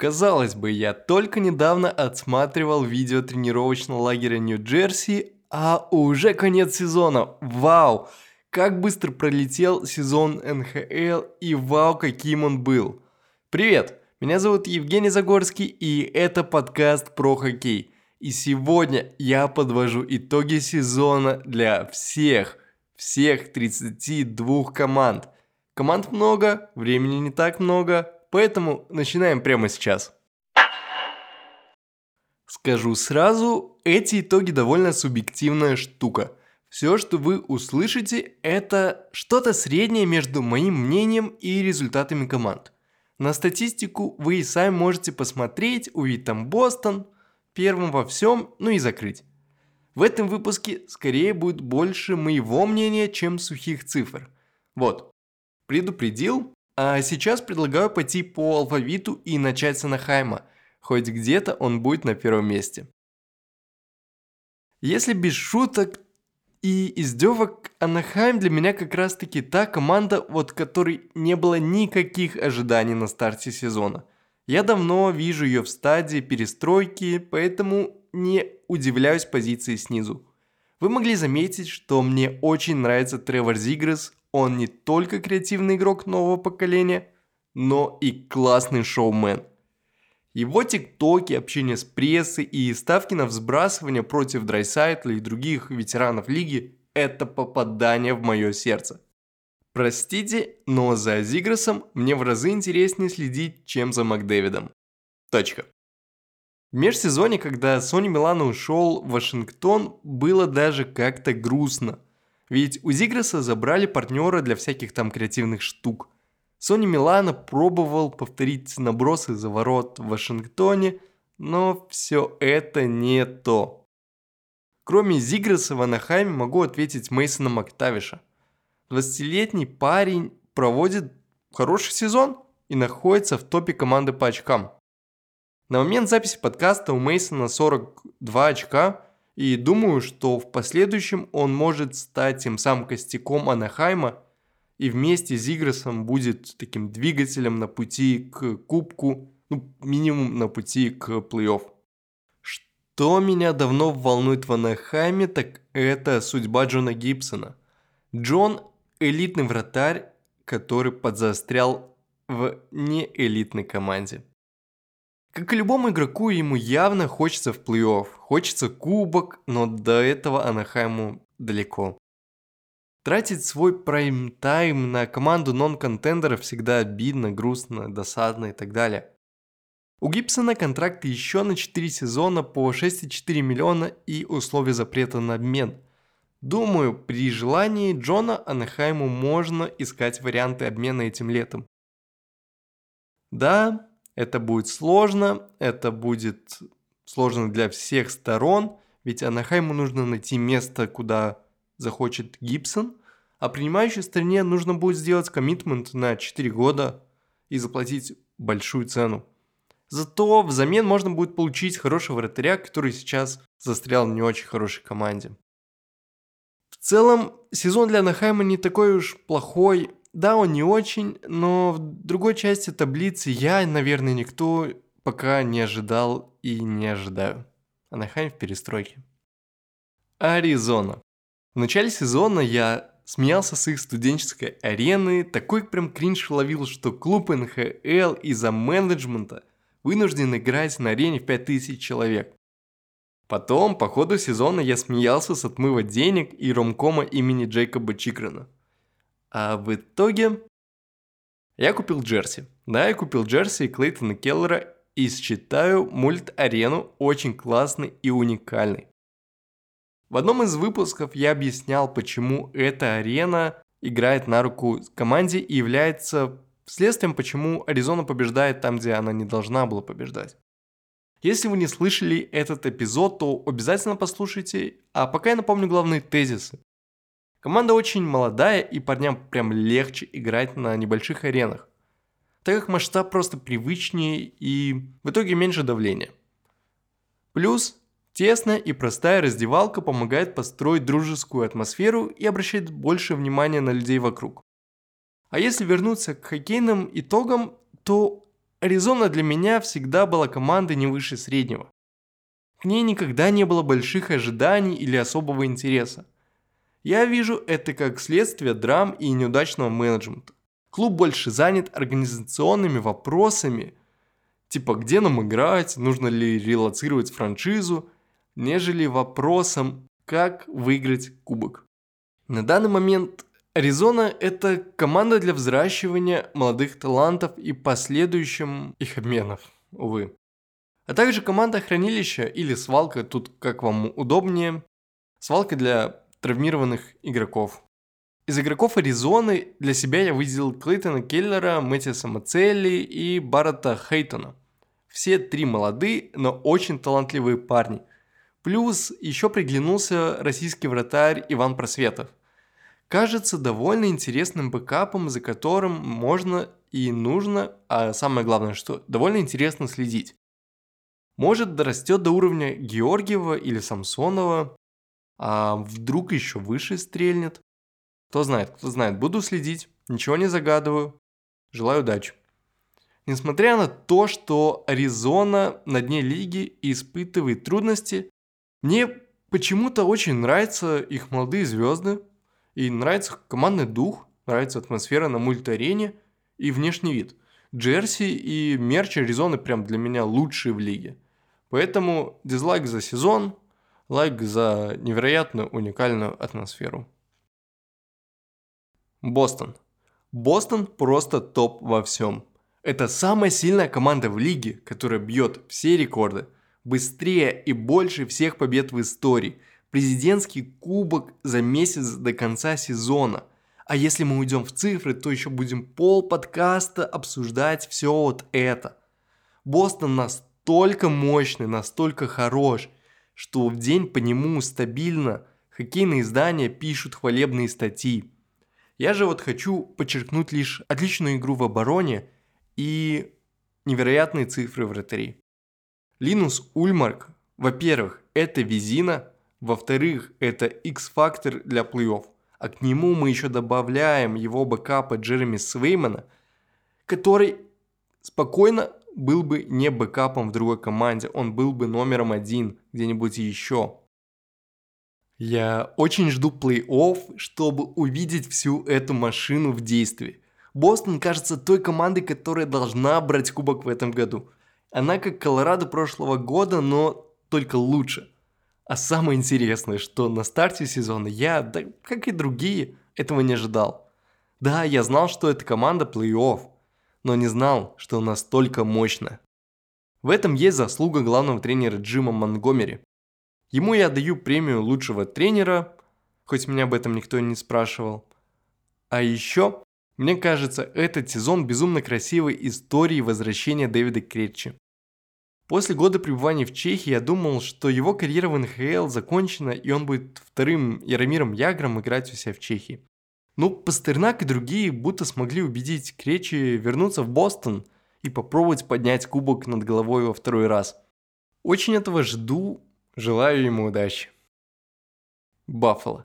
Казалось бы, я только недавно отсматривал видео тренировочного лагеря Нью-Джерси, а уже конец сезона. Вау! Как быстро пролетел сезон НХЛ и вау, каким он был. Привет, меня зовут Евгений Загорский и это подкаст про хоккей. И сегодня я подвожу итоги сезона для всех, всех 32 команд. Команд много, времени не так много, Поэтому начинаем прямо сейчас. Скажу сразу, эти итоги довольно субъективная штука. Все, что вы услышите, это что-то среднее между моим мнением и результатами команд. На статистику вы и сами можете посмотреть, увидеть там Бостон, первым во всем, ну и закрыть. В этом выпуске скорее будет больше моего мнения, чем сухих цифр. Вот, предупредил, а сейчас предлагаю пойти по алфавиту и начать с Анахайма, хоть где-то он будет на первом месте. Если без шуток и издевок, Анахайм для меня как раз таки та команда, вот которой не было никаких ожиданий на старте сезона. Я давно вижу ее в стадии перестройки, поэтому не удивляюсь позиции снизу. Вы могли заметить, что мне очень нравится Тревор Зигрес, он не только креативный игрок нового поколения, но и классный шоумен. Его тиктоки, общение с прессой и ставки на взбрасывание против Драйсайтла и других ветеранов лиги – это попадание в мое сердце. Простите, но за Зигресом мне в разы интереснее следить, чем за Макдэвидом. Точка. В межсезоне, когда Сони Милана ушел в Вашингтон, было даже как-то грустно – ведь у Зиграса забрали партнера для всяких там креативных штук. Сони Милана пробовал повторить набросы за ворот в Вашингтоне, но все это не то. Кроме Зиграса в Анахайме могу ответить Мейсона Мактавиша. 20-летний парень проводит хороший сезон и находится в топе команды по очкам. На момент записи подкаста у Мейсона 42 очка, и думаю, что в последующем он может стать тем самым костяком Анахайма и вместе с Игросом будет таким двигателем на пути к кубку, ну, минимум на пути к плей-офф. Что меня давно волнует в Анахайме, так это судьба Джона Гибсона. Джон – элитный вратарь, который подзастрял в неэлитной команде. Как и любому игроку, ему явно хочется в плей-офф, хочется кубок, но до этого Анахайму далеко. Тратить свой прайм-тайм на команду нон-контендера всегда обидно, грустно, досадно и так далее. У Гибсона контракт еще на 4 сезона по 6,4 миллиона и условия запрета на обмен. Думаю, при желании Джона Анахайму можно искать варианты обмена этим летом. Да, это будет сложно, это будет сложно для всех сторон, ведь Анахайму нужно найти место, куда захочет Гибсон, а принимающей стране нужно будет сделать коммитмент на 4 года и заплатить большую цену. Зато взамен можно будет получить хорошего вратаря, который сейчас застрял в не очень хорошей команде. В целом, сезон для Анахайма не такой уж плохой, да, он не очень, но в другой части таблицы я, наверное, никто пока не ожидал и не ожидаю. Анахайм в перестройке. Аризона. В начале сезона я смеялся с их студенческой арены, такой прям кринж ловил, что клуб НХЛ из-за менеджмента вынужден играть на арене в 5000 человек. Потом, по ходу сезона, я смеялся с отмыва денег и ромкома имени Джейкоба Чикрена – а в итоге я купил джерси. Да, я купил джерси Клейтона Келлера и считаю мульт-арену очень классный и уникальный. В одном из выпусков я объяснял, почему эта арена играет на руку команде и является следствием, почему Аризона побеждает там, где она не должна была побеждать. Если вы не слышали этот эпизод, то обязательно послушайте, а пока я напомню главные тезисы. Команда очень молодая, и парням прям легче играть на небольших аренах, так как масштаб просто привычнее и в итоге меньше давления. Плюс тесная и простая раздевалка помогает построить дружескую атмосферу и обращает больше внимания на людей вокруг. А если вернуться к хоккейным итогам, то Аризона для меня всегда была командой не выше среднего. К ней никогда не было больших ожиданий или особого интереса. Я вижу это как следствие драм и неудачного менеджмента. Клуб больше занят организационными вопросами, типа где нам играть, нужно ли релацировать франшизу, нежели вопросом, как выиграть кубок. На данный момент Аризона – это команда для взращивания молодых талантов и последующим их обменов, увы. А также команда хранилища или свалка, тут как вам удобнее. Свалка для травмированных игроков. Из игроков Аризоны для себя я выделил Клейтона Келлера, Мэтиса Мацелли и Баррета Хейтона. Все три молодые, но очень талантливые парни. Плюс еще приглянулся российский вратарь Иван Просветов. Кажется довольно интересным бэкапом, за которым можно и нужно, а самое главное, что довольно интересно следить. Может дорастет до уровня Георгиева или Самсонова, а вдруг еще выше стрельнет. Кто знает, кто знает, буду следить, ничего не загадываю. Желаю удачи. Несмотря на то, что Аризона на дне лиги испытывает трудности, мне почему-то очень нравятся их молодые звезды, и нравится командный дух, нравится атмосфера на мульт-арене и внешний вид. Джерси и мерч Аризоны прям для меня лучшие в лиге. Поэтому дизлайк за сезон, лайк за невероятно уникальную атмосферу. Бостон. Бостон просто топ во всем. Это самая сильная команда в лиге, которая бьет все рекорды. Быстрее и больше всех побед в истории. Президентский кубок за месяц до конца сезона. А если мы уйдем в цифры, то еще будем пол подкаста обсуждать все вот это. Бостон настолько мощный, настолько хорош – что в день по нему стабильно хоккейные издания пишут хвалебные статьи. Я же вот хочу подчеркнуть лишь отличную игру в обороне и невероятные цифры вратарей. Линус Ульмарк, во-первых, это визина, во-вторых, это X-фактор для плей-офф, а к нему мы еще добавляем его бэкапа Джереми Свеймана, который спокойно был бы не бэкапом в другой команде, он был бы номером один где-нибудь еще. Я очень жду плей-офф, чтобы увидеть всю эту машину в действии. Бостон кажется той командой, которая должна брать кубок в этом году. Она как Колорадо прошлого года, но только лучше. А самое интересное, что на старте сезона я, да как и другие, этого не ожидал. Да, я знал, что это команда плей-офф, но не знал, что настолько мощно. В этом есть заслуга главного тренера Джима Монгомери. Ему я даю премию лучшего тренера, хоть меня об этом никто не спрашивал. А еще, мне кажется, этот сезон безумно красивой историей возвращения Дэвида Кретчи. После года пребывания в Чехии я думал, что его карьера в НХЛ закончена, и он будет вторым Яромиром Ягром играть у себя в Чехии. Ну, Пастернак и другие будто смогли убедить Кречи вернуться в Бостон и попробовать поднять кубок над головой во второй раз. Очень этого жду, желаю ему удачи. Баффало.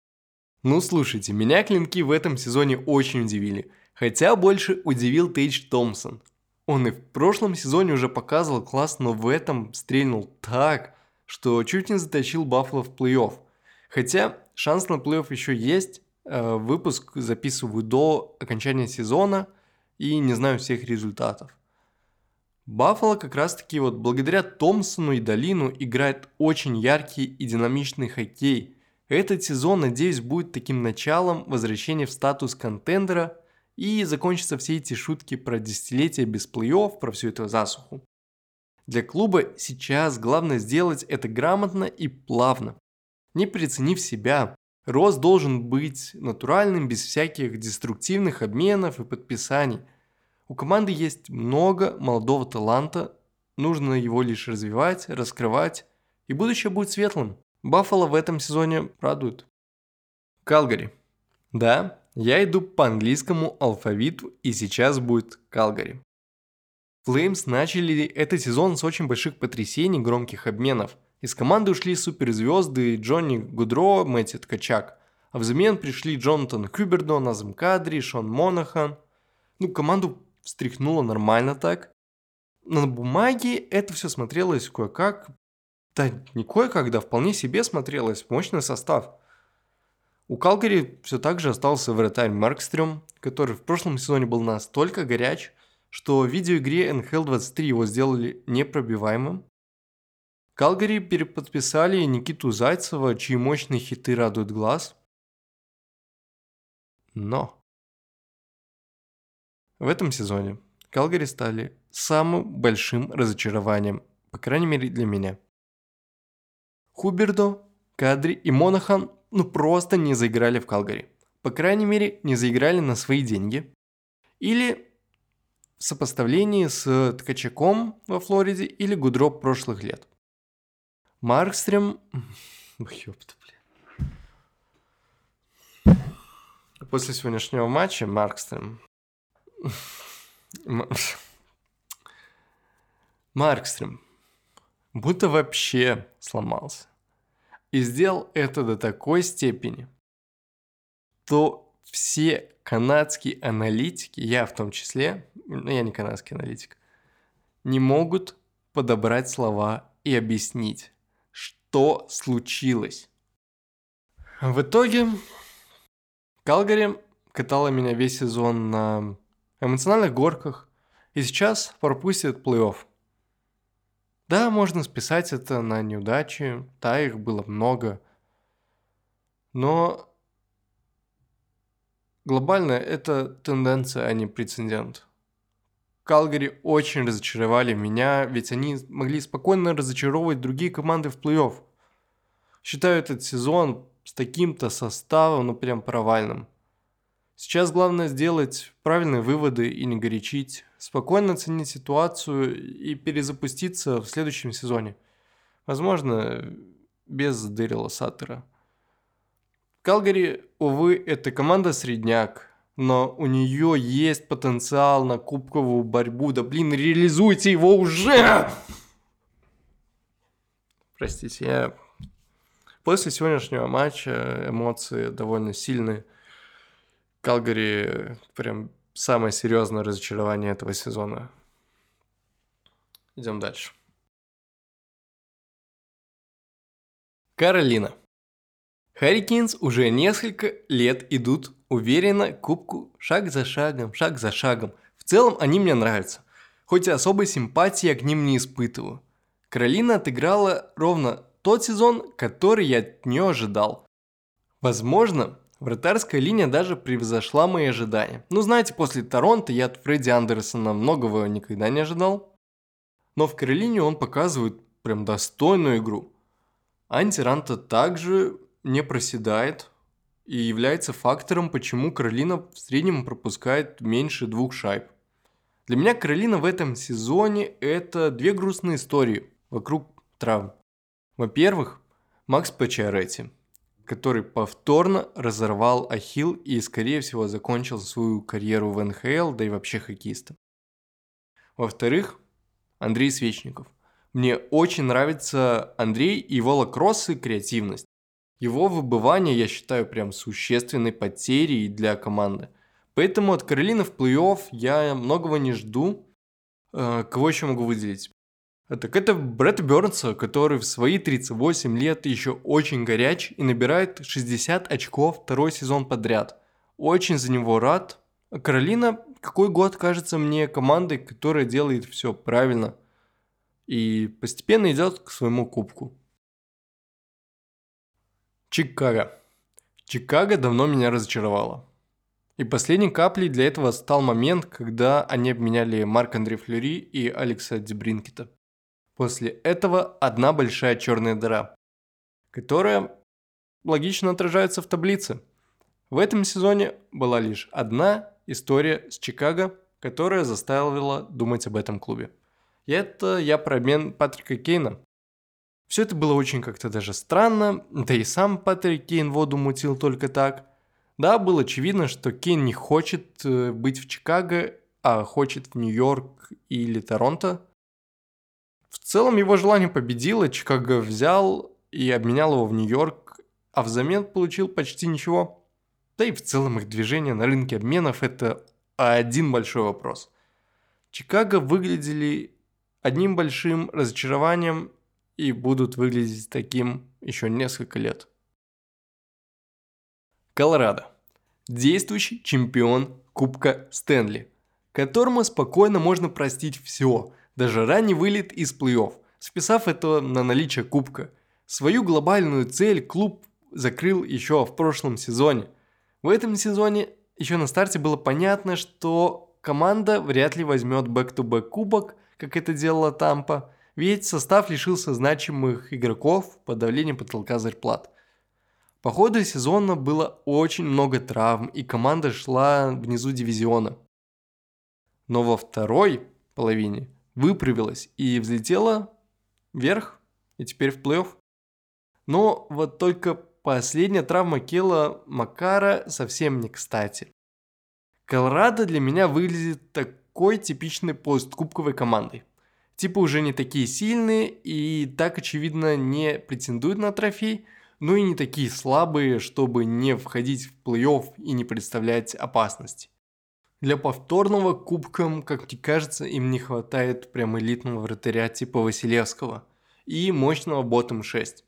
Ну слушайте, меня клинки в этом сезоне очень удивили, хотя больше удивил Тейдж Томпсон. Он и в прошлом сезоне уже показывал класс, но в этом стрельнул так, что чуть не затащил Баффало в плей-офф. Хотя шанс на плей-офф еще есть, выпуск записываю до окончания сезона и не знаю всех результатов. Баффало как раз таки вот благодаря Томпсону и Долину играет очень яркий и динамичный хоккей. Этот сезон, надеюсь, будет таким началом возвращения в статус контендера и закончатся все эти шутки про десятилетия без плей-офф, про всю эту засуху. Для клуба сейчас главное сделать это грамотно и плавно, не переоценив себя, Рост должен быть натуральным, без всяких деструктивных обменов и подписаний. У команды есть много молодого таланта, нужно его лишь развивать, раскрывать, и будущее будет светлым. Баффало в этом сезоне радует. Калгари. Да, я иду по английскому алфавиту, и сейчас будет Калгари. Флеймс начали этот сезон с очень больших потрясений, громких обменов – из команды ушли суперзвезды Джонни Гудро, Мэтти Ткачак. А взамен пришли Джонатан Кюбердо, Назм Кадри, Шон Монахан. Ну, команду встряхнуло нормально так. на бумаге это все смотрелось кое-как. Да не кое-как, да вполне себе смотрелось. Мощный состав. У Калгари все так же остался вратарь Маркстрем, который в прошлом сезоне был настолько горяч, что в видеоигре NHL 23 его сделали непробиваемым. Калгари переподписали Никиту Зайцева, чьи мощные хиты радуют глаз. Но в этом сезоне Калгари стали самым большим разочарованием, по крайней мере для меня. Хубердо, Кадри и Монахан ну просто не заиграли в Калгари. По крайней мере, не заиграли на свои деньги. Или в сопоставлении с Ткачаком во Флориде или Гудроп прошлых лет. Маркстрем... Ёпта, блин. После сегодняшнего матча Маркстрем... Маркстрем будто вообще сломался. И сделал это до такой степени, то все канадские аналитики, я в том числе, ну я не канадский аналитик, не могут подобрать слова и объяснить, что случилось. В итоге Калгари катала меня весь сезон на эмоциональных горках и сейчас пропустит плей-офф. Да, можно списать это на неудачи, да, их было много. Но глобально это тенденция, а не прецедент. Калгари очень разочаровали меня, ведь они могли спокойно разочаровывать другие команды в плей-офф. Считаю этот сезон с таким-то составом, ну прям провальным. Сейчас главное сделать правильные выводы и не горячить, спокойно оценить ситуацию и перезапуститься в следующем сезоне. Возможно, без Дэрила Саттера. Калгари, увы, это команда средняк, но у нее есть потенциал на кубковую борьбу. Да блин, реализуйте его уже! Простите, я... После сегодняшнего матча эмоции довольно сильные. Калгари прям самое серьезное разочарование этого сезона. Идем дальше. Каролина. Харрикинс уже несколько лет идут уверенно кубку шаг за шагом, шаг за шагом. В целом они мне нравятся, хоть и особой симпатии я к ним не испытываю. Каролина отыграла ровно тот сезон, который я от нее ожидал. Возможно, Вратарская линия даже превзошла мои ожидания. Ну, знаете, после Торонто я от Фредди Андерсона многого никогда не ожидал. Но в Каролине он показывает прям достойную игру. Антиранта также не проседает и является фактором, почему Каролина в среднем пропускает меньше двух шайб. Для меня Каролина в этом сезоне – это две грустные истории вокруг травм. Во-первых, Макс Пачаретти – который повторно разорвал ахилл и, скорее всего, закончил свою карьеру в НХЛ, да и вообще хоккеистом. Во-вторых, Андрей Свечников. Мне очень нравится Андрей и его лакросс и креативность. Его выбывание я считаю прям существенной потерей для команды. Поэтому от Каролины в плей-офф я многого не жду. Э, кого еще могу выделить? Так это Брэд Бернса, который в свои 38 лет еще очень горяч и набирает 60 очков второй сезон подряд. Очень за него рад. Каролина какой год кажется мне командой, которая делает все правильно и постепенно идет к своему кубку. Чикаго. Чикаго давно меня разочаровало. И последней каплей для этого стал момент, когда они обменяли Марк Андре Флюри и Алекса Дебринкета. После этого одна большая черная дыра, которая логично отражается в таблице. В этом сезоне была лишь одна история с Чикаго, которая заставила думать об этом клубе. И это я про обмен Патрика Кейна. Все это было очень как-то даже странно, да и сам Патрик Кейн воду мутил только так. Да, было очевидно, что Кейн не хочет э, быть в Чикаго, а хочет в Нью-Йорк или Торонто. В целом его желание победило, Чикаго взял и обменял его в Нью-Йорк, а взамен получил почти ничего. Да и в целом их движение на рынке обменов – это один большой вопрос. Чикаго выглядели одним большим разочарованием и будут выглядеть таким еще несколько лет. Колорадо. Действующий чемпион Кубка Стэнли, которому спокойно можно простить все, даже ранний вылет из плей-офф, списав это на наличие Кубка. Свою глобальную цель клуб закрыл еще в прошлом сезоне. В этом сезоне еще на старте было понятно, что команда вряд ли возьмет back-to-back кубок, как это делала Тампа, ведь состав лишился значимых игроков по давлению потолка зарплат. По ходу сезона было очень много травм, и команда шла внизу дивизиона. Но во второй половине выправилась и взлетела вверх, и теперь в плей-офф. Но вот только последняя травма Кела Макара совсем не кстати. Колорадо для меня выглядит такой типичной посткубковой командой. Типа уже не такие сильные и так очевидно не претендуют на трофей, но и не такие слабые, чтобы не входить в плей-офф и не представлять опасности. Для повторного кубка, как мне кажется, им не хватает прям элитного вратаря типа Василевского и мощного ботом 6.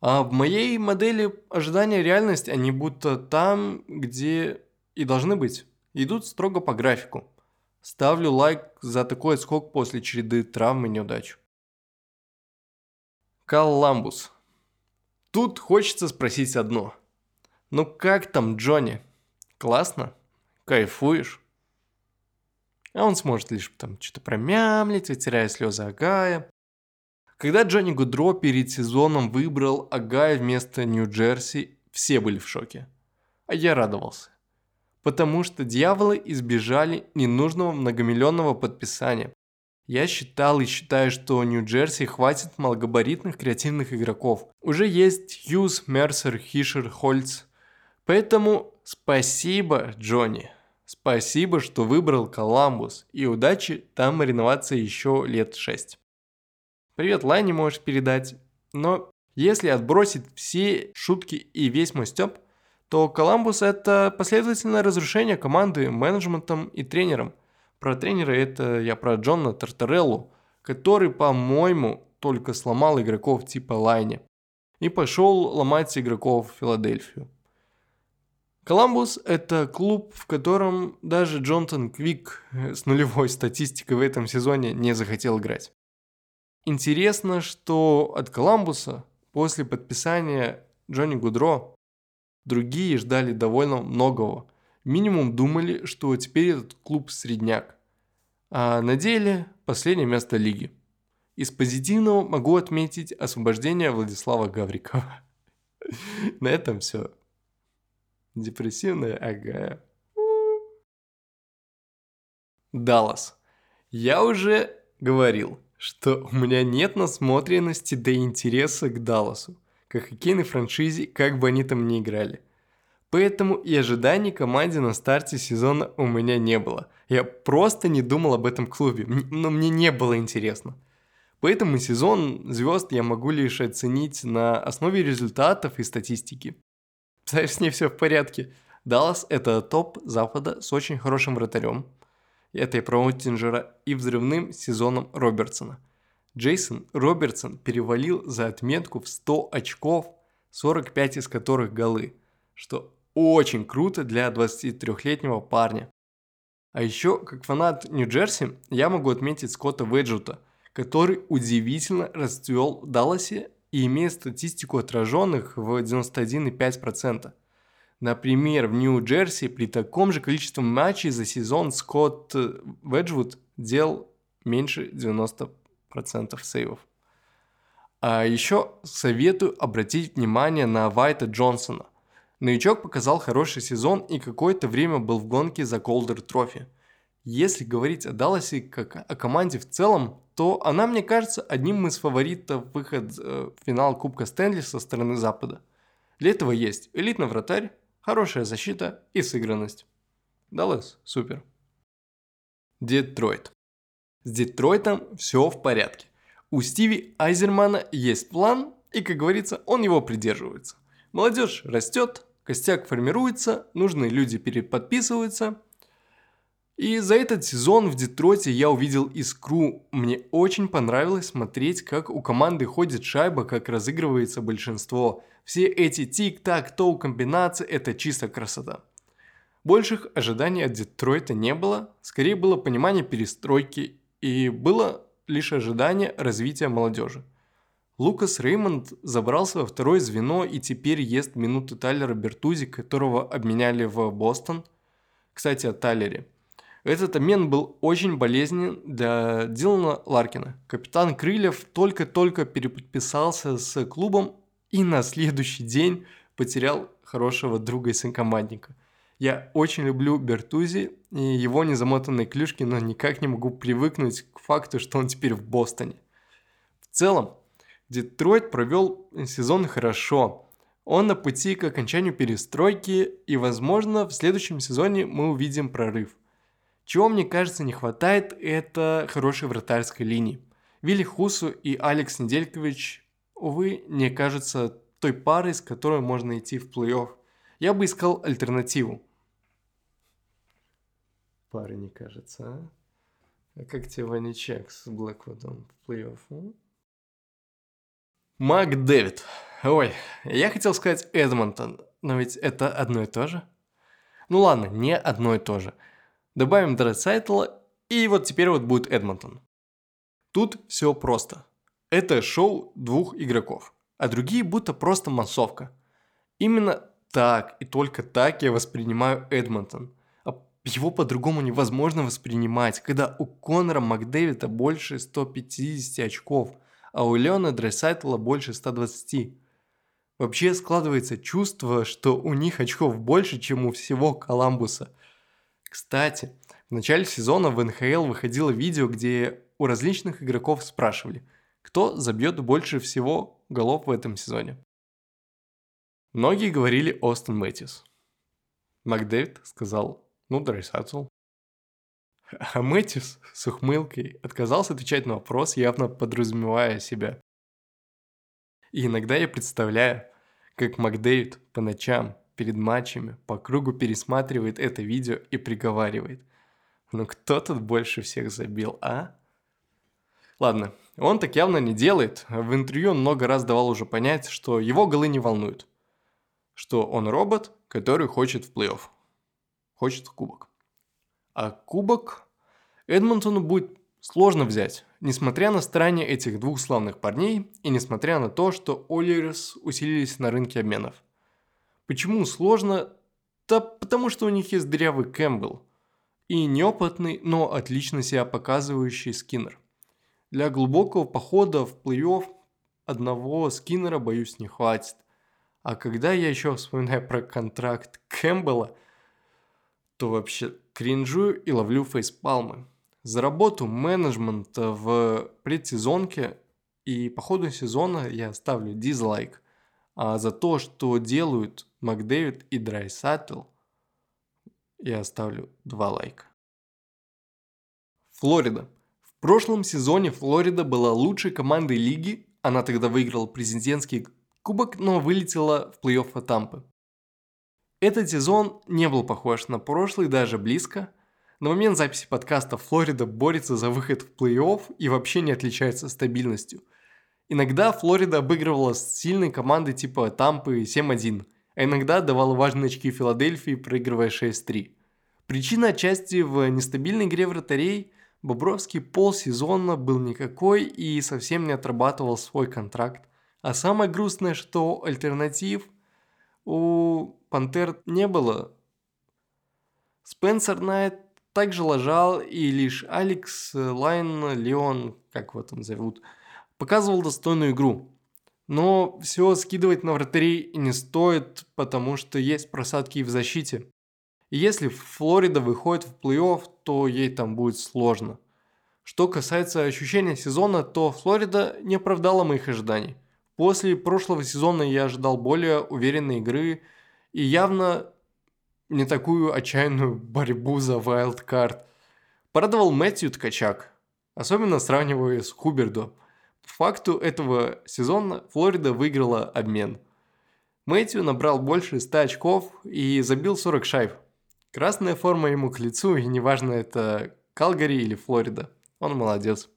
А в моей модели ожидания реальность, они будто там, где и должны быть. Идут строго по графику. Ставлю лайк за такой отскок после череды травм и неудач. Колламбус. Тут хочется спросить одно. Ну как там Джонни? Классно? Кайфуешь? А он сможет лишь там что-то промямлить, вытирая слезы Агая. Когда Джонни Гудро перед сезоном выбрал Агая вместо Нью-Джерси, все были в шоке. А я радовался потому что дьяволы избежали ненужного многомиллионного подписания. Я считал и считаю, что Нью-Джерси хватит малогабаритных креативных игроков. Уже есть Хьюз, Мерсер, Хишер, Хольц. Поэтому спасибо, Джонни. Спасибо, что выбрал Коламбус. И удачи там мариноваться еще лет шесть. Привет, Лайне можешь передать. Но если отбросить все шутки и весь мой стёб, то Коламбус – это последовательное разрушение команды менеджментом и тренером. Про тренера это я про Джона Тартареллу, который, по-моему, только сломал игроков типа Лайни и пошел ломать игроков в Филадельфию. Коламбус – это клуб, в котором даже Джонатан Квик с нулевой статистикой в этом сезоне не захотел играть. Интересно, что от Коламбуса после подписания Джонни Гудро Другие ждали довольно многого. Минимум думали, что теперь этот клуб средняк. А на деле последнее место лиги. Из позитивного могу отметить освобождение Владислава Гаврикова. На этом все. Депрессивная, ага. Даллас. Я уже говорил, что у меня нет насмотренности до интереса к Далласу как хоккейной франшизе, как бы они там ни играли. Поэтому и ожиданий команде на старте сезона у меня не было. Я просто не думал об этом клубе, но мне не было интересно. Поэтому сезон звезд я могу лишь оценить на основе результатов и статистики. С ней все в порядке. Даллас – это топ Запада с очень хорошим вратарем. Это и про Оттинджера, и взрывным сезоном Робертсона – Джейсон Робертсон перевалил за отметку в 100 очков, 45 из которых голы, что очень круто для 23-летнего парня. А еще, как фанат Нью-Джерси, я могу отметить Скотта Веджута, который удивительно расцвел в Далласе и имеет статистику отраженных в 91,5%. Например, в Нью-Джерси при таком же количестве матчей за сезон Скотт Веджвуд делал меньше 90% процентов сейвов. А еще советую обратить внимание на Вайта Джонсона. Новичок показал хороший сезон и какое-то время был в гонке за Calder Trophy. Если говорить о Далласе как о команде в целом, то она, мне кажется, одним из фаворитов выход э, в финал Кубка Стэнли со стороны Запада. Для этого есть элитный вратарь, хорошая защита и сыгранность. Даллас – супер. Детройт. С Детройтом все в порядке. У Стиви Айзермана есть план, и, как говорится, он его придерживается. Молодежь растет, костяк формируется, нужные люди переподписываются. И за этот сезон в Детройте я увидел искру. Мне очень понравилось смотреть, как у команды ходит шайба, как разыгрывается большинство. Все эти тик-так-тоу комбинации – это чисто красота. Больших ожиданий от Детройта не было, скорее было понимание перестройки и было лишь ожидание развития молодежи. Лукас Реймонд забрался во второе звено и теперь ест минуты Тайлера Бертузи, которого обменяли в Бостон. Кстати, о Тайлере. Этот обмен был очень болезненен для Дилана Ларкина. Капитан Крыльев только-только переподписался с клубом и на следующий день потерял хорошего друга и сокомандника. Я очень люблю Бертузи и его незамотанные клюшки, но никак не могу привыкнуть к факту, что он теперь в Бостоне. В целом, Детройт провел сезон хорошо. Он на пути к окончанию перестройки, и, возможно, в следующем сезоне мы увидим прорыв. Чего, мне кажется, не хватает, это хорошей вратарской линии. Вилли Хусу и Алекс Неделькович, увы, не кажутся той парой, с которой можно идти в плей-офф. Я бы искал альтернативу. Пары не кажется, а? А как тебе Ваничек с Блэквудом в плей-офф? А? Мак Дэвид. Ой, я хотел сказать Эдмонтон, но ведь это одно и то же. Ну ладно, не одно и то же. Добавим Драйсайтла, и вот теперь вот будет Эдмонтон. Тут все просто. Это шоу двух игроков, а другие будто просто массовка. Именно так и только так я воспринимаю Эдмонтон. Его по-другому невозможно воспринимать, когда у Конора Макдэвида больше 150 очков – а у Леона Дресайтла больше 120. Вообще складывается чувство, что у них очков больше, чем у всего Коламбуса. Кстати, в начале сезона в НХЛ выходило видео, где у различных игроков спрашивали, кто забьет больше всего голов в этом сезоне. Многие говорили Остон Мэтьюс. Макдэвид сказал, ну, Дрейсатл. А Мэтьюс с ухмылкой отказался отвечать на вопрос, явно подразумевая себя. И иногда я представляю, как Макдэвид по ночам перед матчами по кругу пересматривает это видео и приговаривает. Ну кто тут больше всех забил, а? Ладно, он так явно не делает. В интервью он много раз давал уже понять, что его голы не волнуют. Что он робот, который хочет в плей-офф. Хочет кубок. А кубок Эдмонтону будет сложно взять, несмотря на старания этих двух славных парней и несмотря на то, что Оллерс усилились на рынке обменов. Почему сложно? Да потому что у них есть дырявый Кэмпбелл и неопытный, но отлично себя показывающий Скиннер. Для глубокого похода в плей-офф одного Скиннера, боюсь, не хватит. А когда я еще вспоминаю про контракт Кэмпбелла, то вообще кринжую и ловлю фейспалмы. За работу менеджмента в предсезонке и по ходу сезона я ставлю дизлайк. А за то, что делают Макдэвид и Драйсатл, я ставлю 2 лайка. Флорида. В прошлом сезоне Флорида была лучшей командой лиги. Она тогда выиграла президентский кубок, но вылетела в плей-офф от Тампы. Этот сезон не был похож на прошлый даже близко. На момент записи подкаста Флорида борется за выход в плей-офф и вообще не отличается стабильностью. Иногда Флорида обыгрывала сильные команды типа Тампы 7-1, а иногда давала важные очки Филадельфии, проигрывая 6-3. Причина отчасти в нестабильной игре вратарей Бобровский полсезона был никакой и совсем не отрабатывал свой контракт. А самое грустное, что альтернатив у Пантер не было. Спенсер Найт также лажал, и лишь Алекс Лайн Леон, как его там зовут, показывал достойную игру. Но все скидывать на вратарей не стоит, потому что есть просадки в защите. И если Флорида выходит в плей-офф, то ей там будет сложно. Что касается ощущения сезона, то Флорида не оправдала моих ожиданий. После прошлого сезона я ожидал более уверенной игры и явно не такую отчаянную борьбу за вайлдкарт. Порадовал Мэтью Ткачак, особенно сравнивая с Хубердо. По факту этого сезона Флорида выиграла обмен. Мэтью набрал больше 100 очков и забил 40 шайб. Красная форма ему к лицу, и неважно, это Калгари или Флорида. Он молодец.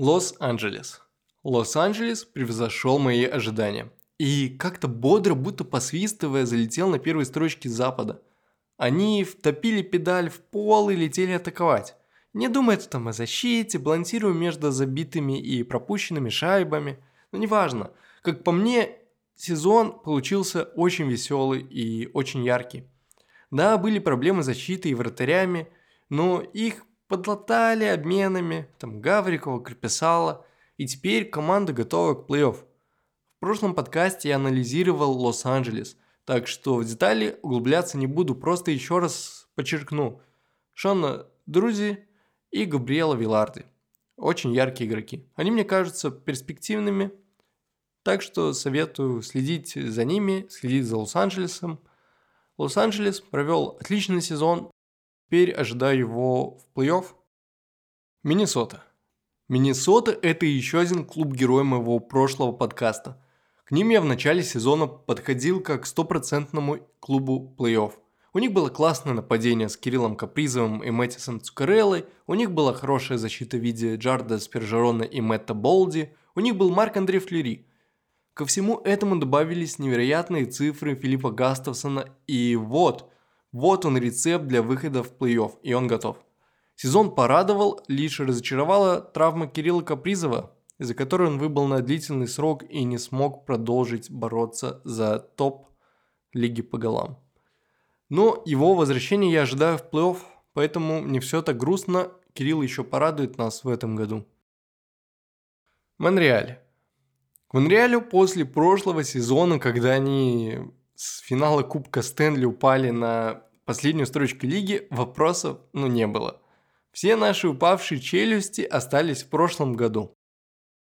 Лос-Анджелес. Лос-Анджелес превзошел мои ожидания. И как-то бодро, будто посвистывая, залетел на первой строчке запада. Они втопили педаль в пол и летели атаковать. Не думают там о защите, балансируя между забитыми и пропущенными шайбами. Но неважно. Как по мне, сезон получился очень веселый и очень яркий. Да, были проблемы с защитой и вратарями, но их подлатали обменами, там Гаврикова, Крепесала, и теперь команда готова к плей-офф. В прошлом подкасте я анализировал Лос-Анджелес, так что в детали углубляться не буду, просто еще раз подчеркну. Шона Друзи и Габриэла Виларди. Очень яркие игроки. Они мне кажутся перспективными, так что советую следить за ними, следить за Лос-Анджелесом. Лос-Анджелес провел отличный сезон, Теперь ожидаю его в плей-офф. Миннесота. Миннесота – это еще один клуб-герой моего прошлого подкаста. К ним я в начале сезона подходил как к стопроцентному клубу плей-офф. У них было классное нападение с Кириллом Капризовым и Мэттисом Цукареллой, у них была хорошая защита в виде Джарда Спержерона и Мэтта Болди, у них был Марк Андрей Флери. Ко всему этому добавились невероятные цифры Филиппа Гастовсона, и вот – вот он рецепт для выхода в плей-офф, и он готов. Сезон порадовал, лишь разочаровала травма Кирилла Капризова, из-за которой он выбыл на длительный срок и не смог продолжить бороться за топ лиги по голам. Но его возвращение я ожидаю в плей-офф, поэтому не все так грустно, Кирилл еще порадует нас в этом году. Монреаль. К Монреалю после прошлого сезона, когда они с финала Кубка Стэнли упали на последнюю строчку лиги, вопросов ну не было. Все наши упавшие челюсти остались в прошлом году.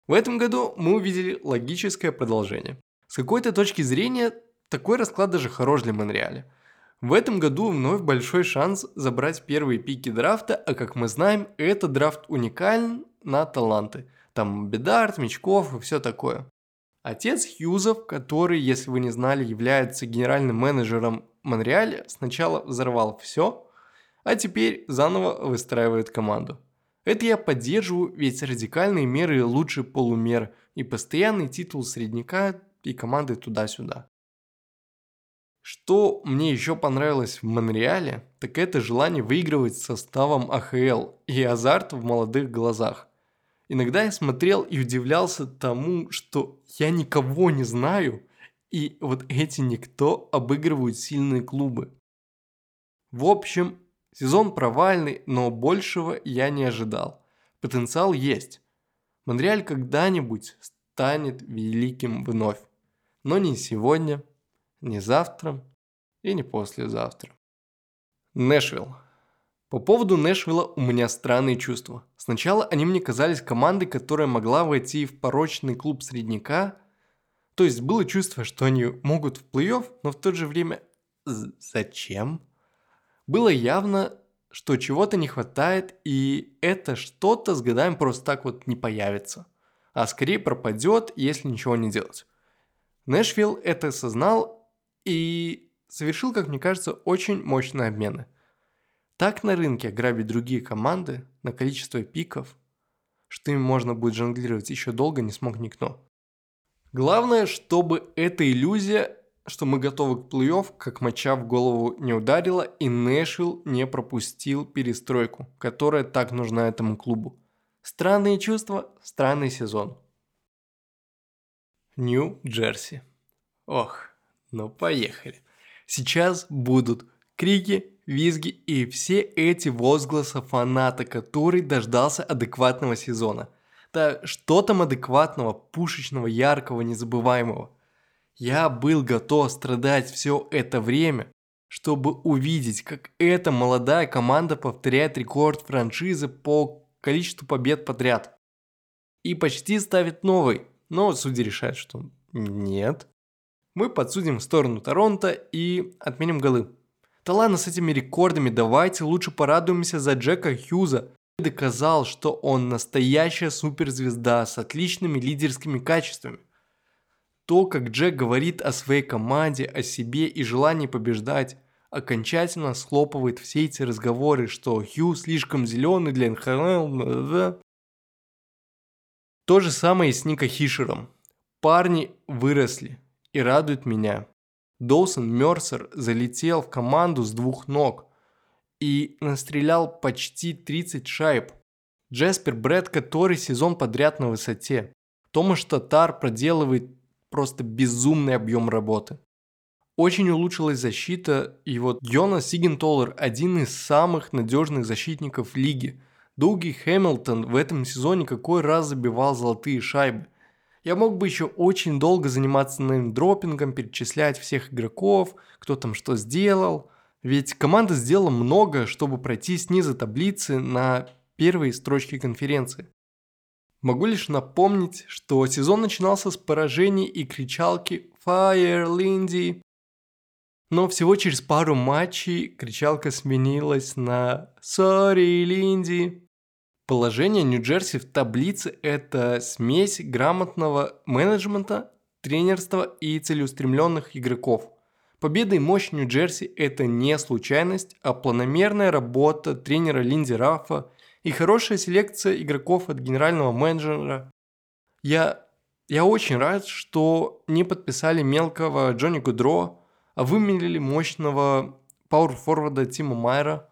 В этом году мы увидели логическое продолжение. С какой-то точки зрения, такой расклад даже хорош для Монреаля. В этом году вновь большой шанс забрать первые пики драфта, а как мы знаем, этот драфт уникален на таланты. Там Бедарт, Мечков и все такое. Отец Хьюзов, который, если вы не знали, является генеральным менеджером Монреаля, сначала взорвал все, а теперь заново выстраивает команду. Это я поддерживаю, ведь радикальные меры лучше полумер и постоянный титул средняка и команды туда-сюда. Что мне еще понравилось в Монреале, так это желание выигрывать составом АХЛ и азарт в молодых глазах. Иногда я смотрел и удивлялся тому, что я никого не знаю, и вот эти никто обыгрывают сильные клубы. В общем, сезон провальный, но большего я не ожидал. Потенциал есть. Монреаль когда-нибудь станет великим вновь. Но не сегодня, не завтра и не послезавтра. Нэшвилл. По поводу Нэшвилла у меня странные чувства. Сначала они мне казались командой, которая могла войти в порочный клуб средняка. То есть было чувство, что они могут в плей-офф, но в то же время зачем? Было явно, что чего-то не хватает, и это что-то с годами просто так вот не появится. А скорее пропадет, если ничего не делать. Нэшвилл это осознал и совершил, как мне кажется, очень мощные обмены – так на рынке грабить другие команды на количество пиков, что им можно будет жонглировать еще долго не смог никто. Главное, чтобы эта иллюзия, что мы готовы к плей-офф, как моча в голову не ударила, и Нэшвилл не пропустил перестройку, которая так нужна этому клубу. Странные чувства, странный сезон. Нью-Джерси. Ох, ну поехали. Сейчас будут крики, визги и все эти возгласы фаната, который дождался адекватного сезона. Да что там адекватного, пушечного, яркого, незабываемого? Я был готов страдать все это время, чтобы увидеть, как эта молодая команда повторяет рекорд франшизы по количеству побед подряд. И почти ставит новый, но судьи решают, что нет. Мы подсудим в сторону Торонто и отменим голы. Да ладно с этими рекордами, давайте лучше порадуемся за Джека Хьюза. Доказал, что он настоящая суперзвезда с отличными лидерскими качествами. То, как Джек говорит о своей команде, о себе и желании побеждать, окончательно схлопывает все эти разговоры, что Хью слишком зеленый для НХЛ. То же самое и с Ника Хишером. Парни выросли и радуют меня. Доусон Мерсер залетел в команду с двух ног и настрелял почти 30 шайб. Джеспер Брэд который сезон подряд на высоте. Томаш Татар проделывает просто безумный объем работы. Очень улучшилась защита, и вот Йона Сигентолер один из самых надежных защитников лиги. Дуги Хэмилтон в этом сезоне какой раз забивал золотые шайбы. Я мог бы еще очень долго заниматься неймдропингом, перечислять всех игроков, кто там что сделал. Ведь команда сделала много, чтобы пройти снизу таблицы на первые строчки конференции. Могу лишь напомнить, что сезон начинался с поражений и кричалки «Fire, Lindy!», но всего через пару матчей кричалка сменилась на «Sorry, Линди». Положение Нью-Джерси в таблице – это смесь грамотного менеджмента, тренерства и целеустремленных игроков. Победа и мощь Нью-Джерси – это не случайность, а планомерная работа тренера Линди Рафа и хорошая селекция игроков от генерального менеджера. Я, я очень рад, что не подписали мелкого Джонни Гудро, а выменили мощного пауэр-форварда Тима Майера.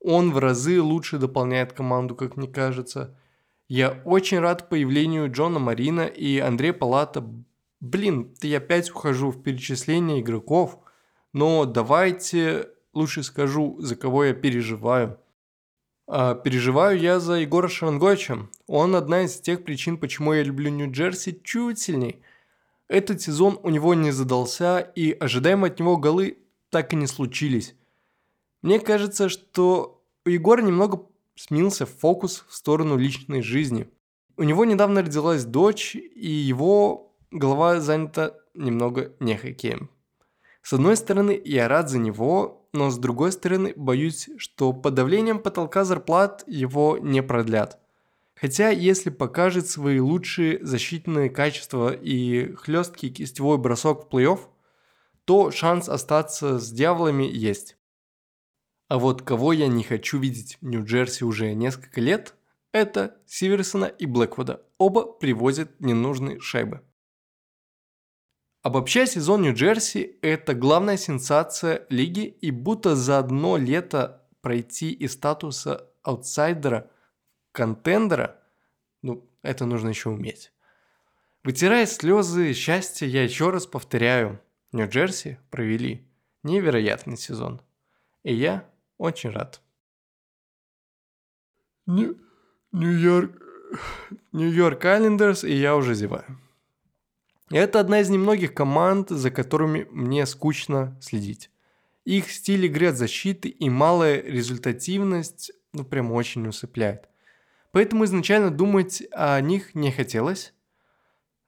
Он в разы лучше дополняет команду, как мне кажется. Я очень рад появлению Джона Марина и Андрея Палата. Блин, я опять ухожу в перечисление игроков, но давайте лучше скажу, за кого я переживаю. А, переживаю я за Егора Шаранговича. Он одна из тех причин, почему я люблю Нью-Джерси чуть сильнее. Этот сезон у него не задался, и ожидаемые от него голы так и не случились. Мне кажется, что у Егора немного сменился фокус в сторону личной жизни. У него недавно родилась дочь, и его голова занята немного не хоккеем. С одной стороны, я рад за него, но с другой стороны, боюсь, что под давлением потолка зарплат его не продлят – Хотя, если покажет свои лучшие защитные качества и хлесткий кистевой бросок в плей-офф, то шанс остаться с дьяволами есть. А вот кого я не хочу видеть в Нью-Джерси уже несколько лет, это Сиверсона и Блэквуда. Оба привозят ненужные шайбы. Обобщая сезон Нью-Джерси, это главная сенсация лиги и будто за одно лето пройти из статуса аутсайдера – контендера, ну, это нужно еще уметь. Вытирая слезы счастья, я еще раз повторяю, Нью-Джерси провели невероятный сезон. И я очень рад. Нью-Йорк... Нью-Йорк Айлендерс, и я уже зеваю. Это одна из немногих команд, за которыми мне скучно следить. Их стиль игры от защиты и малая результативность, ну, прям очень усыпляет. Поэтому изначально думать о них не хотелось.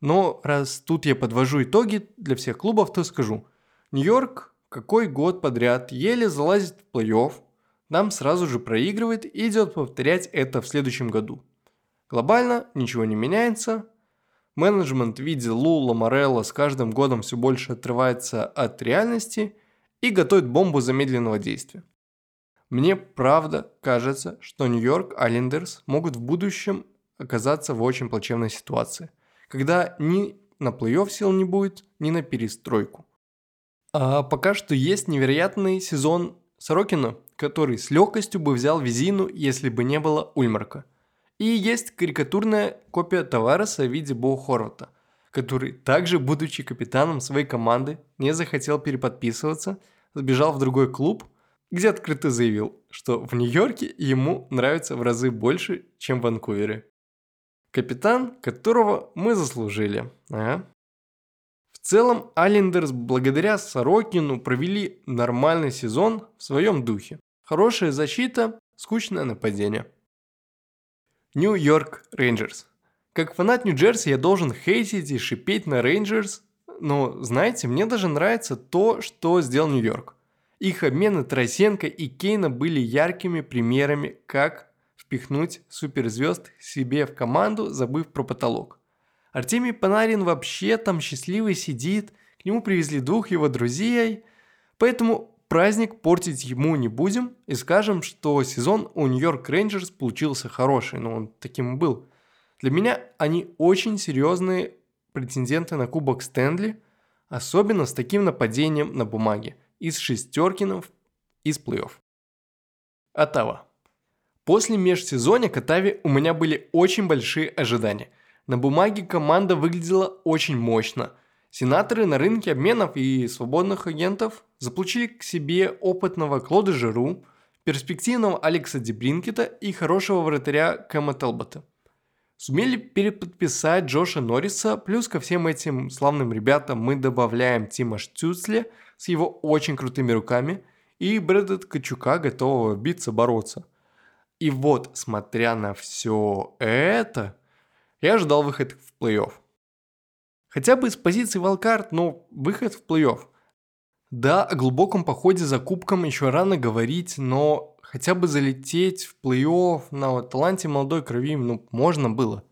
Но раз тут я подвожу итоги для всех клубов, то скажу. Нью-Йорк какой год подряд еле залазит в плей-офф, нам сразу же проигрывает и идет повторять это в следующем году. Глобально ничего не меняется. Менеджмент в виде Лу Ламарелла с каждым годом все больше отрывается от реальности и готовит бомбу замедленного действия. Мне правда кажется, что Нью-Йорк Айлендерс могут в будущем оказаться в очень плачевной ситуации, когда ни на плей-офф сил не будет, ни на перестройку. А пока что есть невероятный сезон Сорокина, который с легкостью бы взял Визину, если бы не было Ульмарка. И есть карикатурная копия Тавареса в виде Боу Хорвата, который также, будучи капитаном своей команды, не захотел переподписываться, сбежал в другой клуб – где открыто заявил, что в Нью-Йорке ему нравится в разы больше, чем в Ванкувере. Капитан, которого мы заслужили. Ага. В целом, Айлендерс благодаря Сорокину провели нормальный сезон в своем духе. Хорошая защита, скучное нападение. Нью-Йорк Рейнджерс. Как фанат Нью-Джерси я должен хейтить и шипеть на Рейнджерс, но знаете, мне даже нравится то, что сделал Нью-Йорк. Их обмены Тарасенко и Кейна были яркими примерами, как впихнуть суперзвезд себе в команду, забыв про потолок. Артемий Панарин вообще там счастливый сидит, к нему привезли двух его друзей, поэтому праздник портить ему не будем и скажем, что сезон у Нью-Йорк Рейнджерс получился хороший, но он таким и был. Для меня они очень серьезные претенденты на Кубок Стэнли, особенно с таким нападением на бумаге, из шестеркинов, из плей-офф. Оттава. После межсезонья к Оттаве у меня были очень большие ожидания. На бумаге команда выглядела очень мощно. Сенаторы на рынке обменов и свободных агентов заполучили к себе опытного Клода Жиру, перспективного Алекса Дебринкета и хорошего вратаря Кэма Телбота. Сумели переподписать Джоша Норриса, плюс ко всем этим славным ребятам мы добавляем Тима Штюцле с его очень крутыми руками и Брэда Ткачука, готового биться, бороться. И вот, смотря на все это, я ожидал выход в плей-офф. Хотя бы с позиции валкарт, но выход в плей-офф. Да, о глубоком походе за кубком еще рано говорить, но хотя бы залететь в плей-офф на таланте молодой крови, ну, можно было.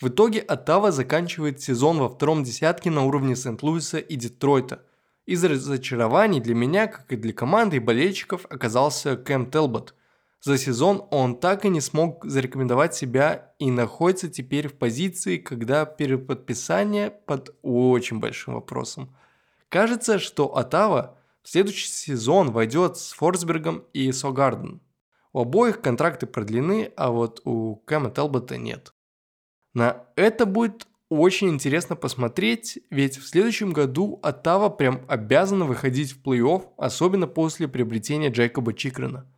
В итоге Оттава заканчивает сезон во втором десятке на уровне Сент-Луиса и Детройта. Из разочарований для меня, как и для команды и болельщиков, оказался Кэм Телбот. За сезон он так и не смог зарекомендовать себя и находится теперь в позиции, когда переподписание под очень большим вопросом. Кажется, что Оттава в следующий сезон войдет с Форсбергом и Согарден. У обоих контракты продлены, а вот у Кэма Телбота нет. На это будет очень интересно посмотреть, ведь в следующем году Оттава прям обязана выходить в плей-офф, особенно после приобретения Джейкоба Чикрена.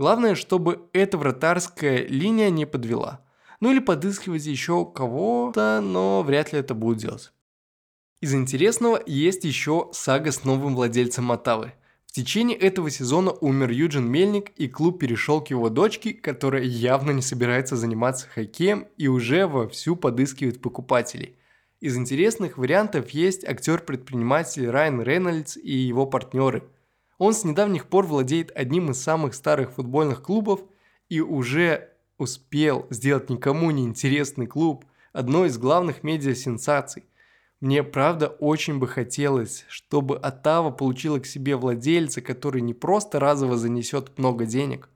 Главное, чтобы эта вратарская линия не подвела. Ну или подыскивать еще кого-то, но вряд ли это будут делать. Из интересного есть еще сага с новым владельцем Оттавы. В течение этого сезона умер Юджин Мельник, и клуб перешел к его дочке, которая явно не собирается заниматься хоккеем и уже вовсю подыскивает покупателей. Из интересных вариантов есть актер-предприниматель Райан Рейнольдс и его партнеры. Он с недавних пор владеет одним из самых старых футбольных клубов и уже успел сделать никому не интересный клуб одной из главных медиа-сенсаций. Мне правда очень бы хотелось, чтобы Оттава получила к себе владельца, который не просто разово занесет много денег,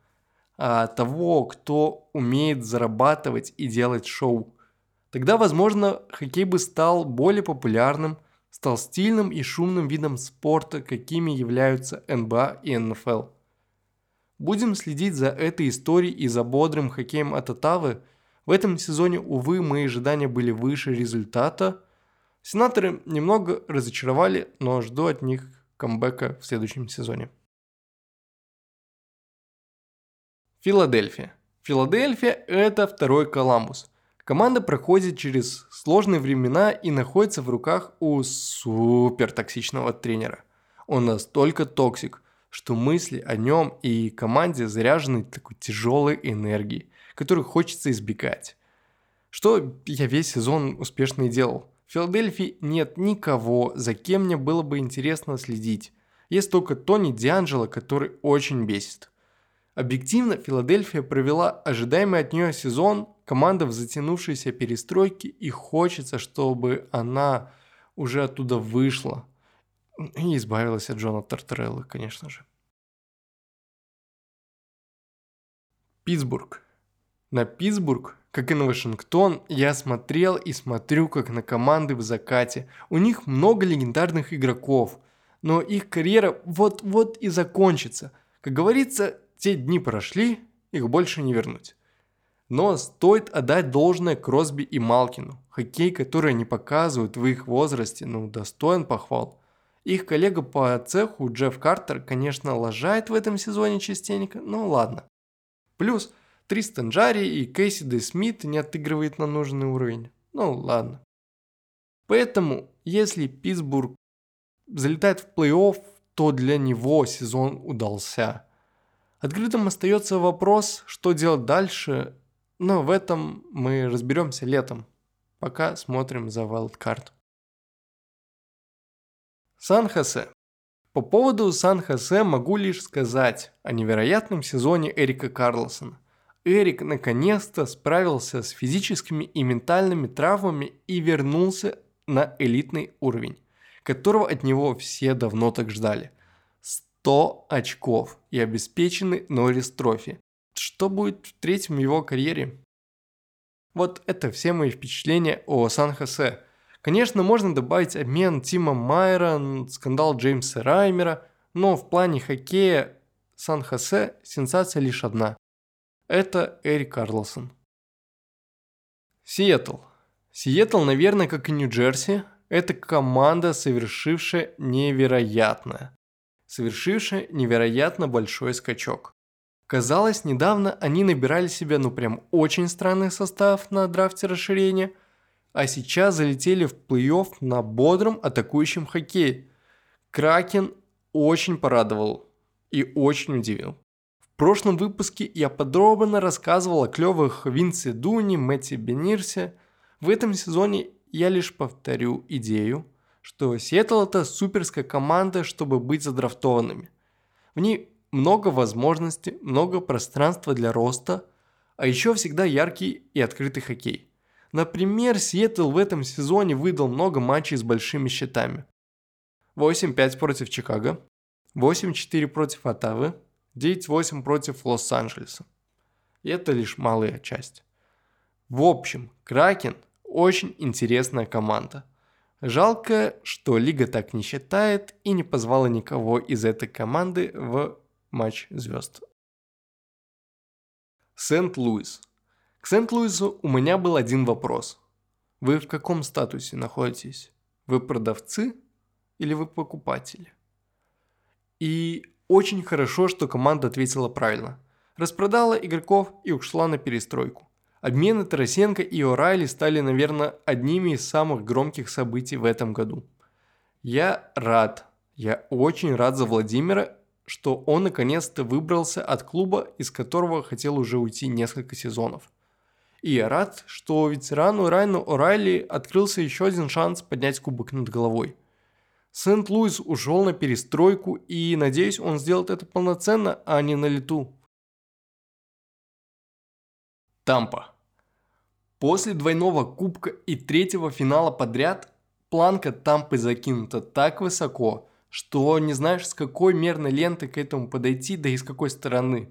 а того, кто умеет зарабатывать и делать шоу. Тогда, возможно, хоккей бы стал более популярным, стал стильным и шумным видом спорта, какими являются НБА и НФЛ. Будем следить за этой историей и за бодрым хоккеем от Оттавы. В этом сезоне, увы, мои ожидания были выше результата – Сенаторы немного разочаровали, но жду от них камбэка в следующем сезоне. Филадельфия. Филадельфия – это второй Коламбус. Команда проходит через сложные времена и находится в руках у супер токсичного тренера. Он настолько toxic, что мысли о нем и команде заряжены такой тяжелой энергией, которую хочется избегать. Что я весь сезон успешно и делал – в Филадельфии нет никого, за кем мне было бы интересно следить. Есть только Тони Дианджело, который очень бесит. Объективно, Филадельфия провела ожидаемый от нее сезон, команда в затянувшейся перестройке, и хочется, чтобы она уже оттуда вышла. И избавилась от Джона Тартареллы, конечно же. Питтсбург. На Питтсбург как и на Вашингтон, я смотрел и смотрю как на команды в закате. У них много легендарных игроков, но их карьера вот-вот и закончится. Как говорится, те дни прошли, их больше не вернуть. Но стоит отдать должное Кросби и Малкину. Хоккей, который они показывают в их возрасте, ну, достоин похвал. Их коллега по цеху Джефф Картер, конечно, лажает в этом сезоне частенько, но ладно. Плюс – Тристан Джари и Кейси Де Смит не отыгрывает на нужный уровень. Ну ладно. Поэтому, если Питтсбург залетает в плей-офф, то для него сезон удался. Открытым остается вопрос, что делать дальше, но в этом мы разберемся летом. Пока смотрим за wildcard. Сан-Хосе. По поводу Сан-Хосе могу лишь сказать о невероятном сезоне Эрика Карлосона. Эрик наконец-то справился с физическими и ментальными травмами и вернулся на элитный уровень, которого от него все давно так ждали. 100 очков и обеспеченный Норрис Трофи. Что будет в третьем его карьере? Вот это все мои впечатления о Сан-Хосе. Конечно, можно добавить обмен Тима Майера, скандал Джеймса Раймера, но в плане хоккея Сан-Хосе сенсация лишь одна. Это Эрик Карлсон. Сиэтл. Сиэтл, наверное, как и Нью-Джерси, это команда, совершившая невероятное. Совершившая невероятно большой скачок. Казалось, недавно они набирали себе ну прям очень странный состав на драфте расширения, а сейчас залетели в плей-офф на бодром атакующем хоккее. Кракен очень порадовал и очень удивил. В прошлом выпуске я подробно рассказывал о клевых Винце Дуни, Мэтти Бенирсе. В этом сезоне я лишь повторю идею, что Сиэтл это суперская команда, чтобы быть задрафтованными. В ней много возможностей, много пространства для роста, а еще всегда яркий и открытый хоккей. Например, Сиэтл в этом сезоне выдал много матчей с большими счетами. 8-5 против Чикаго, 8-4 против Оттавы, 9-8 против Лос-Анджелеса. И это лишь малая часть. В общем, Кракен очень интересная команда. Жалко, что лига так не считает и не позвала никого из этой команды в матч звезд. Сент-Луис. К Сент-Луису у меня был один вопрос. Вы в каком статусе находитесь? Вы продавцы или вы покупатели? И очень хорошо, что команда ответила правильно. Распродала игроков и ушла на перестройку. Обмены Тарасенко и Орайли стали, наверное, одними из самых громких событий в этом году. Я рад, я очень рад за Владимира, что он наконец-то выбрался от клуба, из которого хотел уже уйти несколько сезонов. И я рад, что ветерану Райну Орайли открылся еще один шанс поднять кубок над головой – Сент-Луис ушел на перестройку и, надеюсь, он сделает это полноценно, а не на лету. Тампа. После двойного кубка и третьего финала подряд планка Тампы закинута так высоко, что не знаешь, с какой мерной ленты к этому подойти, да и с какой стороны.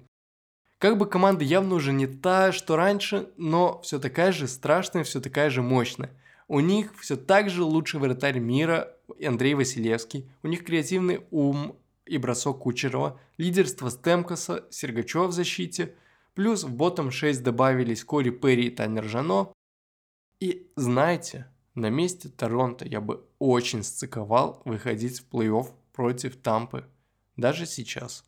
Как бы команда явно уже не та, что раньше, но все такая же страшная, все такая же мощная. У них все так же лучший вратарь мира Андрей Василевский, у них креативный ум и бросок Кучерова, лидерство Стемкоса, Сергачев в защите, плюс в ботом 6 добавились Кори Перри и Танер Жано. И знаете, на месте Торонто я бы очень сциковал выходить в плей-офф против Тампы, даже сейчас.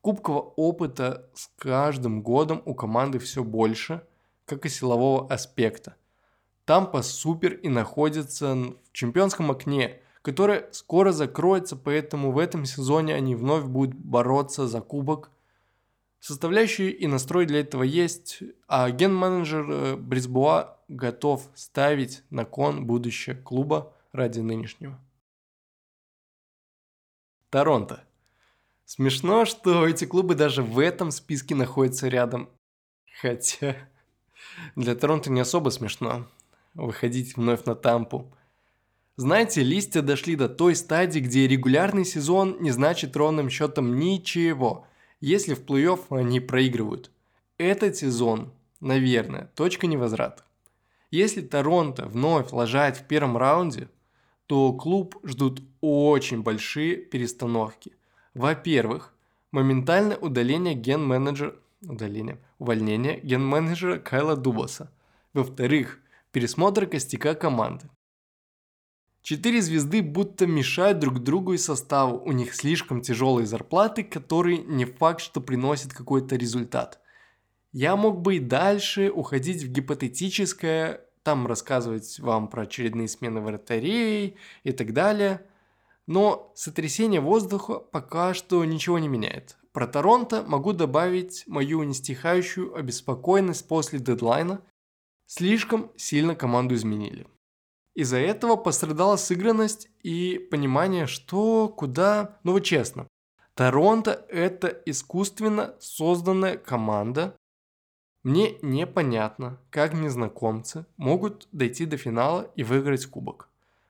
Кубкового опыта с каждым годом у команды все больше, как и силового аспекта – Тампа супер и находится в чемпионском окне, которое скоро закроется, поэтому в этом сезоне они вновь будут бороться за кубок. Составляющие и настрой для этого есть, а ген-менеджер э, Брисбуа готов ставить на кон будущее клуба ради нынешнего. Торонто. Смешно, что эти клубы даже в этом списке находятся рядом. Хотя для Торонто не особо смешно выходить вновь на тампу. Знаете, листья дошли до той стадии, где регулярный сезон не значит ровным счетом ничего, если в плей-офф они проигрывают. Этот сезон, наверное, точка невозврата. Если Торонто вновь лажает в первом раунде, то клуб ждут очень большие перестановки. Во-первых, моментальное удаление ген-менеджера, удаление, увольнение ген-менеджера Кайла Дубласа. Во-вторых, пересмотр костяка команды. Четыре звезды будто мешают друг другу и составу, у них слишком тяжелые зарплаты, которые не факт, что приносят какой-то результат. Я мог бы и дальше уходить в гипотетическое, там рассказывать вам про очередные смены вратарей и так далее. Но сотрясение воздуха пока что ничего не меняет. Про Торонто могу добавить мою нестихающую обеспокоенность после дедлайна – Слишком сильно команду изменили. Из-за этого пострадала сыгранность и понимание, что, куда. Ну вот честно, Торонто – это искусственно созданная команда, Мне непонятно, как незнакомцы могут дойти до финала и выиграть кубок.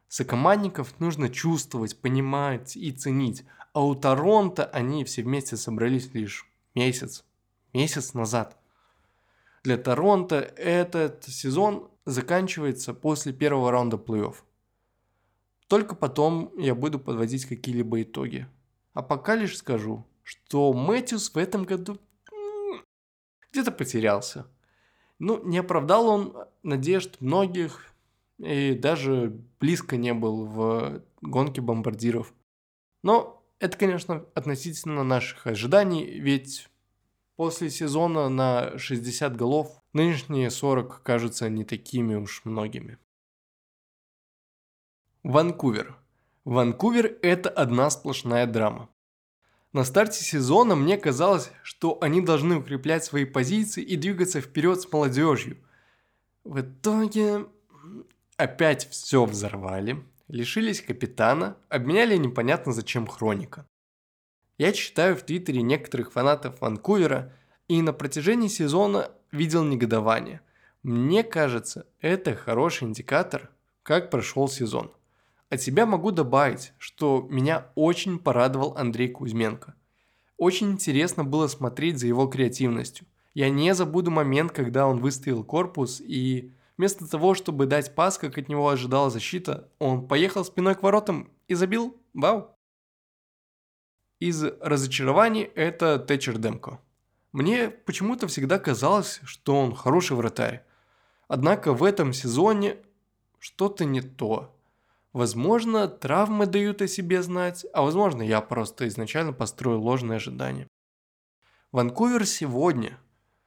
Сокомандников нужно чувствовать, понимать и ценить, а у Торонто они все вместе собрались лишь месяц, месяц назад. Для Торонто этот сезон заканчивается после первого раунда плей-офф. Только потом я буду подводить какие-либо итоги. А пока лишь скажу, что Мэтьюс в этом году где-то потерялся. Ну, не оправдал он надежд многих, и даже близко не был в гонке бомбардиров. Но это, конечно, относительно наших ожиданий, ведь после сезона на 60 голов нынешние 40 кажутся не такими уж многими. Ванкувер. Ванкувер – это одна сплошная драма. На старте сезона мне казалось, что они должны укреплять свои позиции и двигаться вперед с молодежью. В итоге опять все взорвали, лишились капитана, обменяли непонятно зачем Хроника. Я читаю в Твиттере некоторых фанатов Ванкувера и на протяжении сезона видел негодование. Мне кажется, это хороший индикатор, как прошел сезон. От себя могу добавить, что меня очень порадовал Андрей Кузьменко. Очень интересно было смотреть за его креативностью. Я не забуду момент, когда он выставил корпус и Вместо того, чтобы дать пас, как от него ожидала защита, он поехал спиной к воротам и забил. Вау. Из разочарований это Тэтчер Демко. Мне почему-то всегда казалось, что он хороший вратарь. Однако в этом сезоне что-то не то. Возможно, травмы дают о себе знать, а возможно, я просто изначально построил ложные ожидания. Ванкувер сегодня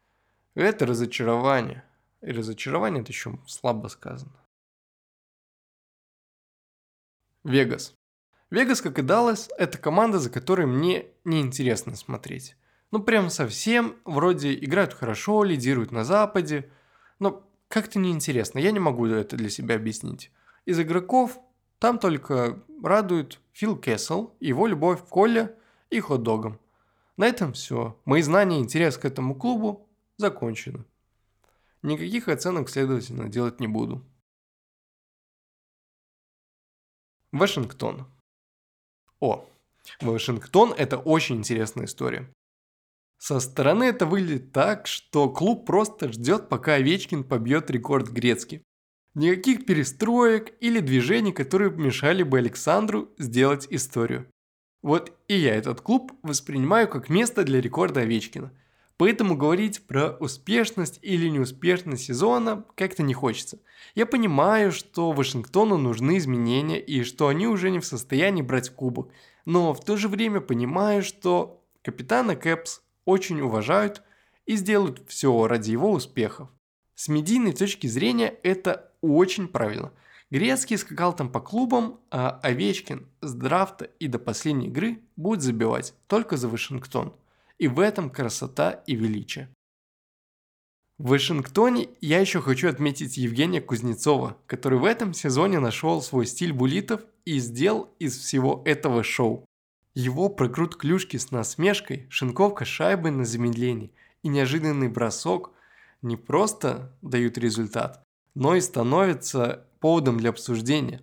– это разочарование. И разочарование это еще слабо сказано. Вегас. Вегас, как и Даллас, это команда, за которой мне неинтересно смотреть. Ну, прям совсем, вроде играют хорошо, лидируют на Западе, но как-то неинтересно, я не могу это для себя объяснить. Из игроков там только радует Фил Кессел, его любовь к Коле и хот-догам. На этом все. Мои знания и интерес к этому клубу закончены. Никаких оценок, следовательно, делать не буду. Вашингтон. О, Вашингтон – это очень интересная история. Со стороны это выглядит так, что клуб просто ждет, пока Овечкин побьет рекорд Грецки. Никаких перестроек или движений, которые помешали бы Александру сделать историю. Вот и я этот клуб воспринимаю как место для рекорда Овечкина – Поэтому говорить про успешность или неуспешность сезона как-то не хочется. Я понимаю, что Вашингтону нужны изменения и что они уже не в состоянии брать кубок. Но в то же время понимаю, что капитана Кэпс очень уважают и сделают все ради его успехов. С медийной точки зрения это очень правильно. Грецкий скакал там по клубам, а Овечкин с драфта и до последней игры будет забивать только за Вашингтон – и в этом красота и величие. В Вашингтоне я еще хочу отметить Евгения Кузнецова, который в этом сезоне нашел свой стиль булитов и сделал из всего этого шоу. Его прокрут клюшки с насмешкой, шинковка шайбы на замедлении и неожиданный бросок не просто дают результат, но и становятся поводом для обсуждения.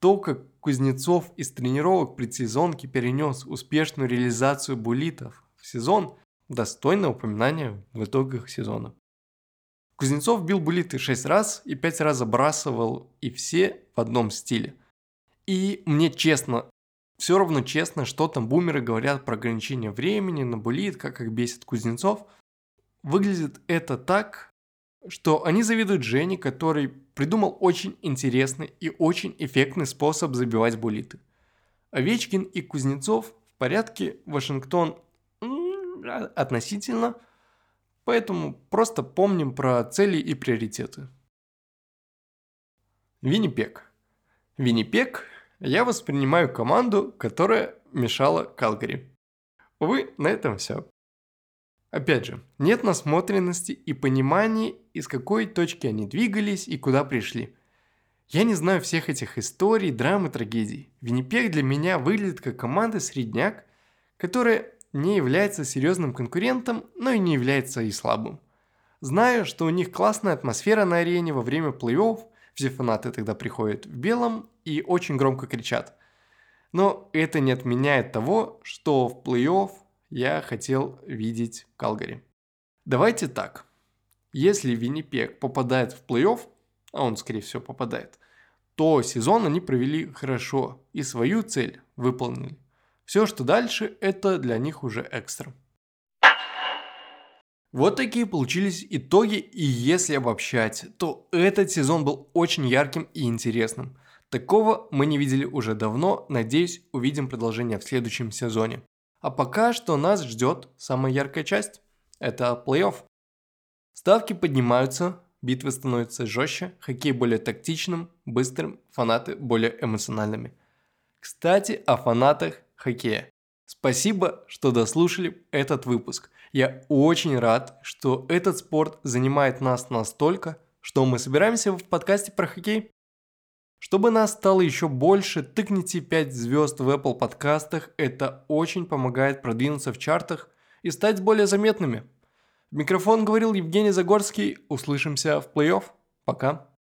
То, как Кузнецов из тренировок предсезонки перенес успешную реализацию булитов сезон достойно упоминания в итогах сезона. Кузнецов бил булиты 6 раз и 5 раз забрасывал, и все в одном стиле. И мне честно, все равно честно, что там бумеры говорят про ограничение времени на булит, как их бесит Кузнецов. Выглядит это так, что они завидуют Жене, который придумал очень интересный и очень эффектный способ забивать булиты. Овечкин и Кузнецов в порядке, Вашингтон относительно, поэтому просто помним про цели и приоритеты. Виннипек. Виннипек я воспринимаю команду, которая мешала Калгари. Увы, на этом все. Опять же, нет насмотренности и понимания, из какой точки они двигались и куда пришли. Я не знаю всех этих историй, драм и трагедий. Виннипек для меня выглядит как команда средняк, которая не является серьезным конкурентом, но и не является и слабым. Знаю, что у них классная атмосфера на арене во время плей-офф, все фанаты тогда приходят в белом и очень громко кричат. Но это не отменяет того, что в плей-офф я хотел видеть Калгари. Давайте так. Если Виннипек попадает в плей-офф, а он, скорее всего, попадает, то сезон они провели хорошо и свою цель выполнили. Все, что дальше, это для них уже экстра. Вот такие получились итоги, и если обобщать, то этот сезон был очень ярким и интересным. Такого мы не видели уже давно, надеюсь, увидим продолжение в следующем сезоне. А пока что нас ждет самая яркая часть – это плей-офф. Ставки поднимаются, битвы становятся жестче, хоккей более тактичным, быстрым, фанаты более эмоциональными. Кстати, о фанатах хоккея. Спасибо, что дослушали этот выпуск. Я очень рад, что этот спорт занимает нас настолько, что мы собираемся в подкасте про хоккей. Чтобы нас стало еще больше, тыкните 5 звезд в Apple подкастах, это очень помогает продвинуться в чартах и стать более заметными. Микрофон говорил Евгений Загорский, услышимся в плей-офф. Пока.